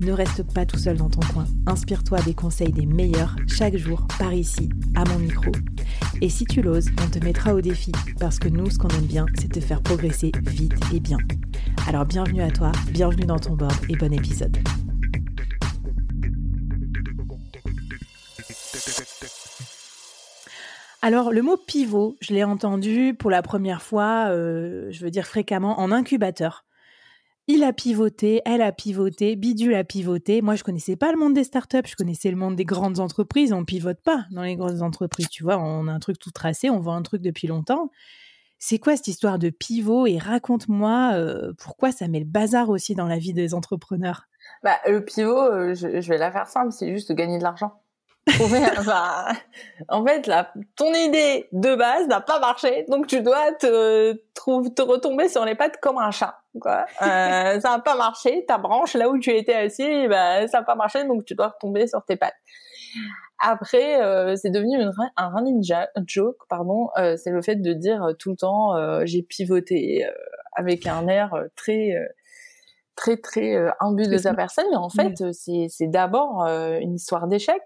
Ne reste pas tout seul dans ton coin. Inspire-toi des conseils des meilleurs chaque jour par ici, à mon micro. Et si tu l'oses, on te mettra au défi parce que nous, ce qu'on aime bien, c'est te faire progresser vite et bien. Alors bienvenue à toi, bienvenue dans ton board et bon épisode. Alors le mot pivot, je l'ai entendu pour la première fois, euh, je veux dire fréquemment, en incubateur. Il a pivoté, elle a pivoté, Bidule a pivoté. Moi, je connaissais pas le monde des startups, je connaissais le monde des grandes entreprises. On pivote pas dans les grandes entreprises, tu vois. On a un truc tout tracé, on vend un truc depuis longtemps. C'est quoi cette histoire de pivot? Et raconte-moi euh, pourquoi ça met le bazar aussi dans la vie des entrepreneurs? Bah, le pivot, euh, je, vais la faire simple, c'est juste de gagner de l'argent. en fait, la, ton idée de base n'a pas marché, donc tu dois te, te retomber sur les pattes comme un chat. Quoi. Euh, ça n'a pas marché, ta branche là où tu étais assis, bah, ça n'a pas marché, donc tu dois retomber sur tes pattes. Après, euh, c'est devenu une, un running joke, pardon. Euh, c'est le fait de dire tout le temps j'ai pivoté avec un air très très très imbu de sa personne, mais en fait, c'est c'est d'abord une histoire d'échec.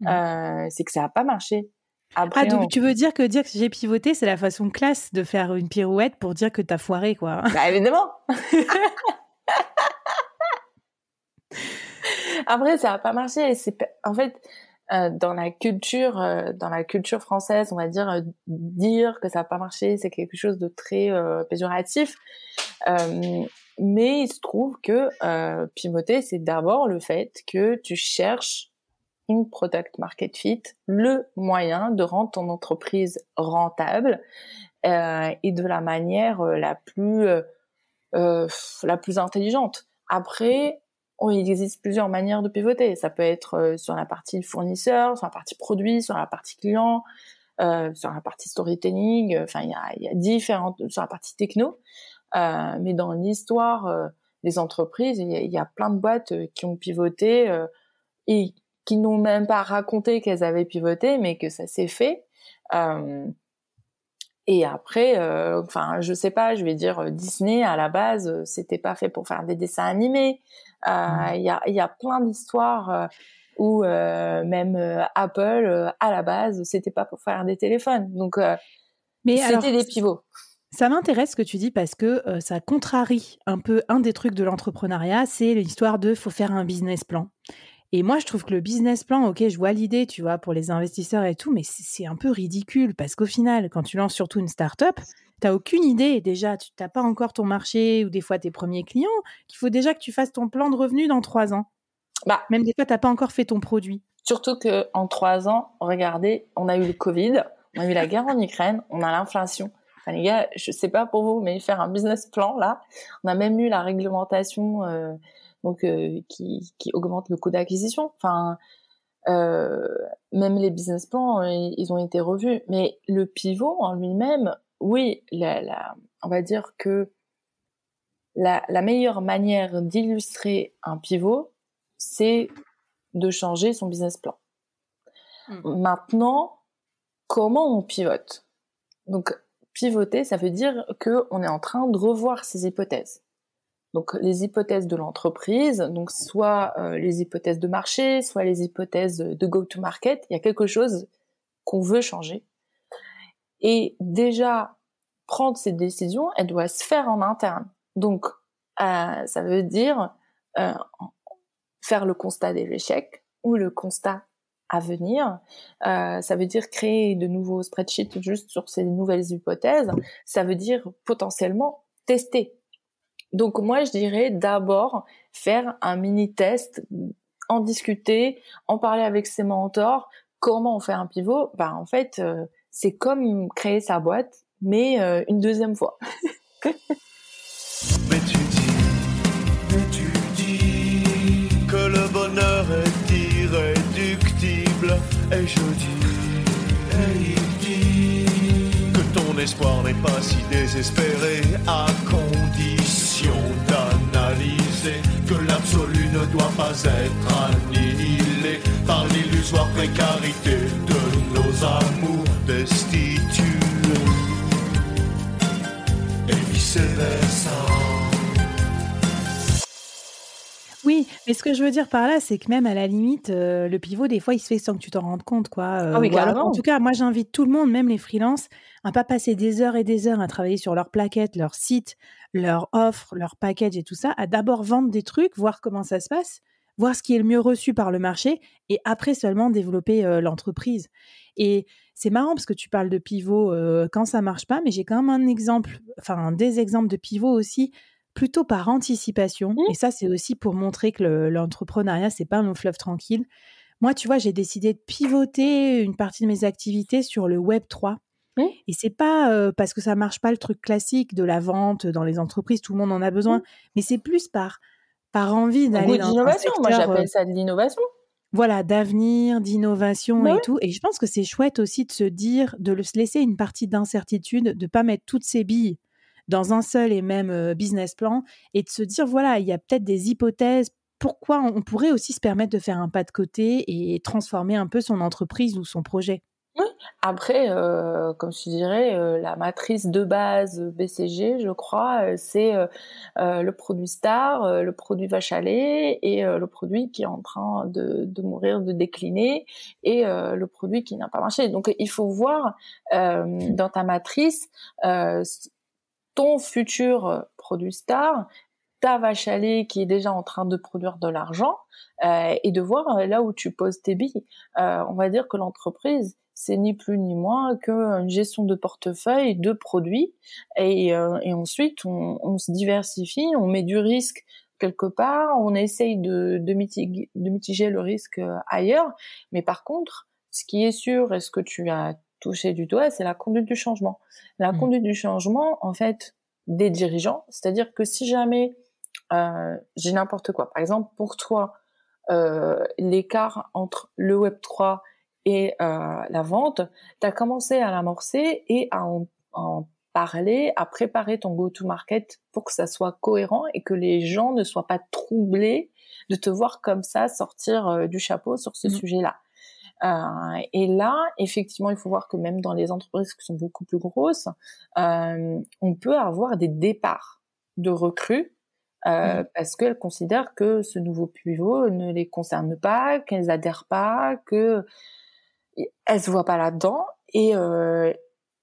Mmh. c'est que ça n'a pas marché. Après, ah, donc tu veux dire que dire que j'ai pivoté, c'est la façon classe de faire une pirouette pour dire que t'as foiré, quoi. Bah, évidemment Après, ça n'a pas marché. C'est en fait euh, dans la culture, euh, dans la culture française, on va dire euh, dire que ça n'a pas marché, c'est quelque chose de très péjoratif. mais il se trouve que pivoter, c'est d'abord le fait que tu cherches product market fit, le moyen de rendre ton entreprise rentable et de la manière la plus la plus intelligente. Après, il existe plusieurs manières de pivoter. Ça peut être euh, sur la partie fournisseur, sur la partie produit, sur la partie client, euh, sur la partie storytelling. Enfin, il y a, différentes sur la partie techno. Euh, mais dans l'histoire euh, des entreprises, il y, y, a plein de boîtes euh, qui ont pivoté et qui n'ont même pas raconté qu'elles avaient pivoté, mais que ça s'est fait. Et après, euh, enfin, je sais pas, je vais dire Disney à la base, c'était pas fait pour faire des dessins animés. Euh, il y, a, y a plein d'histoires euh, où euh, même Apple, à la base, c'était pas pour faire des téléphones. Donc, mais c'était des pivots. Ça m'intéresse ce que tu dis parce que ça contrarie un peu un des trucs de l'entrepreneuriat, c'est l'histoire de faut faire un business plan. Et moi, je trouve que le business plan, ok, je vois l'idée, tu vois, pour les investisseurs et tout, mais c'est un peu ridicule parce qu'au final, quand tu lances surtout une start-up, t'as aucune idée déjà, tu n'as pas encore ton marché ou des fois tes premiers clients, qu'il faut déjà que tu fasses ton plan de revenus dans trois ans. Bah, Même des fois, tu n'as pas encore fait ton produit. Surtout qu'en trois ans, regardez, on a eu le Covid, on a eu la guerre en Ukraine, on a l'inflation. Enfin, les gars, je sais pas pour vous, mais faire un business plan, là, on a même eu la réglementation euh, donc euh, qui, qui augmente le coût d'acquisition. Enfin, euh, même les business plans, ils ont été revus. Mais le pivot en lui-même, oui, la, on va dire que la, meilleure manière d'illustrer un pivot, c'est de changer son business plan. Hmm. Maintenant, comment on pivote? Donc, pivoter, ça veut dire qu'on est en train de revoir ses hypothèses. Donc, les hypothèses de l'entreprise, donc soit euh, les hypothèses de marché, soit les hypothèses de go-to-market, il y a quelque chose qu'on veut changer. Et déjà, prendre cette décision, elle doit se faire en interne. Donc, euh, ça veut dire euh, faire le constat des échecs ou le constat à venir. Ça veut dire créer de nouveaux spreadsheets juste sur ces nouvelles hypothèses. Ça veut dire potentiellement tester. Donc moi, je dirais d'abord faire un mini test, en discuter, en parler avec ses mentors. Comment on fait un pivot? Bah en fait, euh, c'est comme créer sa boîte, mais euh, une deuxième fois. mais tu dis, mais tu dis que le bonheur est irréductible, et je dis, et il dit que ton espoir n'est pas si désespéré à condition doit pas être annihilé par l'illusoire précarité de nos amours destitués et vice-versa. Oui, mais ce que je veux dire par là, c'est que même à la limite, euh, le pivot, des fois, il se fait sans que tu t'en rendes compte, quoi. ah oui, Ou alors, en tout cas, moi, j'invite tout le monde, même les freelances, à pas passer des heures et des heures à travailler sur leur plaquette, leur site, leur offre, leur package et tout ça, à d'abord vendre des trucs, voir comment ça se passe, voir ce qui est le mieux reçu par le marché, et après seulement développer euh, l'entreprise. Et c'est marrant parce que tu parles de pivot euh, quand ça marche pas, mais j'ai quand même un exemple, enfin des exemples de pivot aussi plutôt par anticipation. Mmh. Et ça, c'est aussi pour montrer que le- l'entrepreneuriat, c'est pas un long fleuve tranquille. Moi, tu vois, j'ai décidé de pivoter une partie de mes activités sur le Web 3. Mmh. Et c'est pas euh, parce que ça marche pas le truc classique de la vente dans les entreprises, tout le monde en a besoin, Mmh. mais c'est plus par, par envie d'aller dans un d'innovation. Moi, j'appelle ça de l'innovation. voilà, d'avenir, d'innovation Bah et tout. Et je pense que c'est chouette aussi de se dire, de le- se laisser une partie d'incertitude, de pas mettre toutes ses billes dans un seul et même business plan et de se dire, voilà, il y a peut-être des hypothèses. Pourquoi on pourrait aussi se permettre de faire un pas de côté et transformer un peu son entreprise ou son projet? Après, euh, comme je dirais, euh, la matrice de base BCG, je crois, euh, c'est le produit star, le produit vache à lait et le produit qui est en train de, de mourir, de décliner et le produit qui n'a pas marché. Donc, il faut voir euh, dans ta matrice ton futur produit star, ta vache à lait qui est déjà en train de produire de l'argent euh, et de voir euh, là où tu poses tes billes. Euh, on va dire que l'entreprise, c'est ni plus ni moins qu'une gestion de portefeuille de produits et, euh, et ensuite on, on se diversifie, on met du risque quelque part, on essaye de, de, mitiger, de mitiger le risque euh, ailleurs, mais par contre, ce qui est sûr et ce que tu as touché du doigt, c'est la conduite du changement. La Mmh. conduite du changement, en fait, des dirigeants, c'est-à-dire que si jamais euh, j'ai n'importe quoi, par exemple pour toi, euh, l'écart entre le Web 3 et euh, la vente, tu as commencé à l'amorcer et à en, en parler, à préparer ton go-to-market pour que ça soit cohérent et que les gens ne soient pas troublés de te voir comme ça sortir euh, du chapeau sur ce Mmh. sujet-là. Euh, et là, effectivement, il faut voir que même dans les entreprises qui sont beaucoup plus grosses, euh, on peut avoir des départs de recrues euh, Mmh. parce qu'elles considèrent que ce nouveau pivot ne les concerne pas, qu'elles adhèrent pas, que elles se voient pas là-dedans et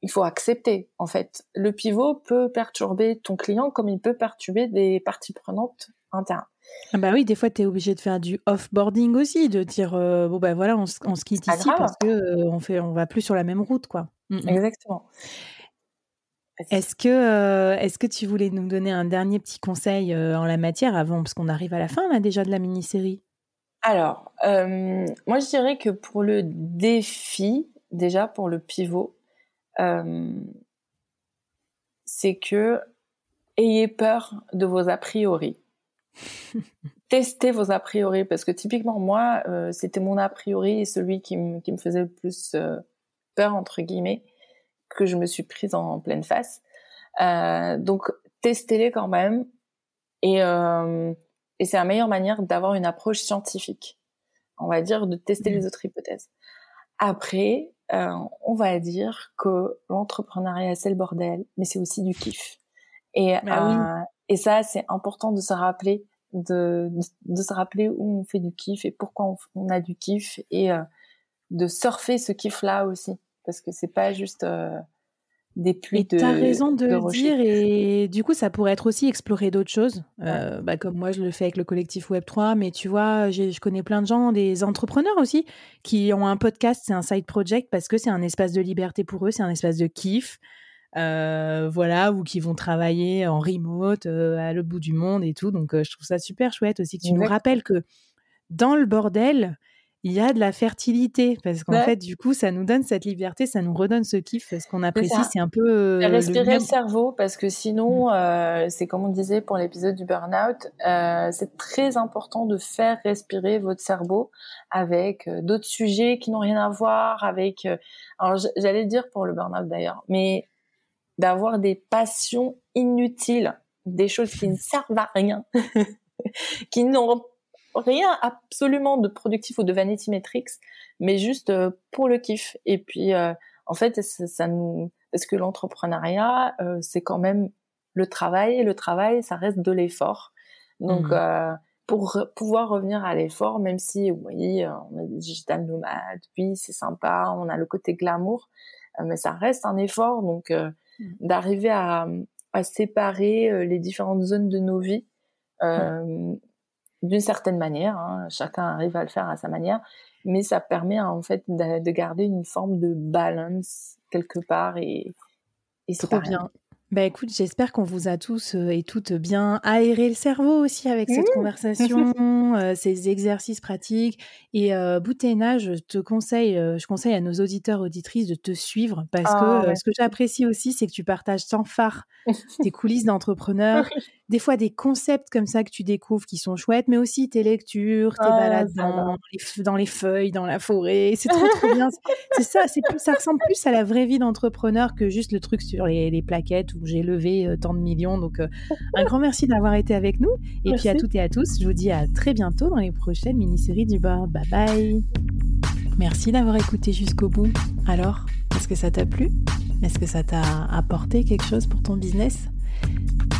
il faut accepter en fait. Le pivot peut perturber ton client comme il peut perturber des parties prenantes internes. Ah bah oui, des fois, tu es obligé de faire du off-boarding aussi, de dire, euh, bon, ben voilà, on, on se quitte ici grave. parce que euh, on fait, on va plus sur la même route, quoi. Mm, mm. Exactement. Est-ce que, euh, est-ce que tu voulais nous donner un dernier petit conseil euh, en la matière avant, parce qu'on arrive à la fin là, déjà de la mini-série? Alors, moi je dirais que pour le défi, déjà pour le pivot, c'est que ayez peur de vos a priori. Testez vos a priori parce que typiquement moi, euh, c'était mon a priori et celui qui, me- qui me faisait le plus euh, peur entre guillemets que je me suis prise en pleine face. Euh, donc testez-les quand même et, euh, et c'est la meilleure manière d'avoir une approche scientifique. On va dire de tester les autres hypothèses. Après, euh, on va dire que l'entrepreneuriat c'est le bordel, mais c'est aussi du kiff. Et, Bah oui. euh, et ça, c'est important de se rappeler, de, de, de se rappeler où on fait du kiff et pourquoi on, a du kiff et euh, de surfer ce kiff-là aussi, parce que c'est pas juste euh, des pluies Et de. tu as raison de, de le dire, et du coup, ça pourrait être aussi explorer d'autres choses, euh, bah, comme moi je le fais avec le collectif Web3, mais tu vois, je connais plein de gens, des entrepreneurs aussi, qui ont un podcast, c'est un side project parce que c'est un espace de liberté pour eux, c'est un espace de kiff. Voilà, ou qui vont travailler en remote à l'autre bout du monde et tout. Donc, je trouve ça super chouette aussi que tu nous rappelles que dans le bordel, il y a de la fertilité parce qu'en fait, du coup, ça nous donne cette liberté, ça nous redonne ce kiff. Ce qu'on apprécie, c'est un peu respirer le, cerveau parce que sinon, mmh. c'est comme on disait pour l'épisode du burn-out, c'est très important de faire respirer votre cerveau avec d'autres sujets qui n'ont rien à voir avec. alors, j'allais dire pour le burn-out d'ailleurs, mais d'avoir des passions inutiles, des choses qui ne servent à rien, qui n'ont rien absolument de productif ou de vanity metrics, mais juste euh, pour le kiff. Et puis, euh, en fait, ça, nous, parce que l'entrepreneuriat, euh, c'est quand même le travail, et le travail, ça reste de l'effort. Donc, mmh. pour pouvoir revenir à l'effort, même si, oui, on est digital nomade, oui, c'est sympa, on a le côté glamour, mais ça reste un effort. Donc, mmh. D'arriver à, à séparer les différentes zones de nos vies, mmh d'une certaine manière. Hein, chacun arrive à le faire à sa manière, mais ça permet en fait de, garder une forme de balance quelque part et, et c'est trop bien. Bah écoute, j'espère qu'on vous a tous euh, et toutes bien aéré le cerveau aussi avec cette mmh. conversation, euh, ces exercices pratiques. Et euh, Bouténa, je te conseille, euh, je conseille à nos auditeurs auditrices de te suivre parce que ah ce que j'apprécie aussi, c'est que tu partages sans phare tes coulisses d'entrepreneur, des fois des concepts comme ça que tu découvres qui sont chouettes, mais aussi tes lectures, tes ah, balades dans les, dans les, feuilles, dans la forêt. C'est trop trop bien. C'est ça, c'est ça ressemble plus à la vraie vie d'entrepreneur que juste le truc sur les, les plaquettes où j'ai levé euh, tant de millions. Donc un grand merci d'avoir été avec nous. Et puis à toutes et à tous, je vous dis à très bientôt dans les prochaines mini-séries du board. Bye bye. Merci d'avoir écouté jusqu'au bout. Alors, est-ce que ça t'a plu? Est-ce que ça t'a apporté quelque chose pour ton business?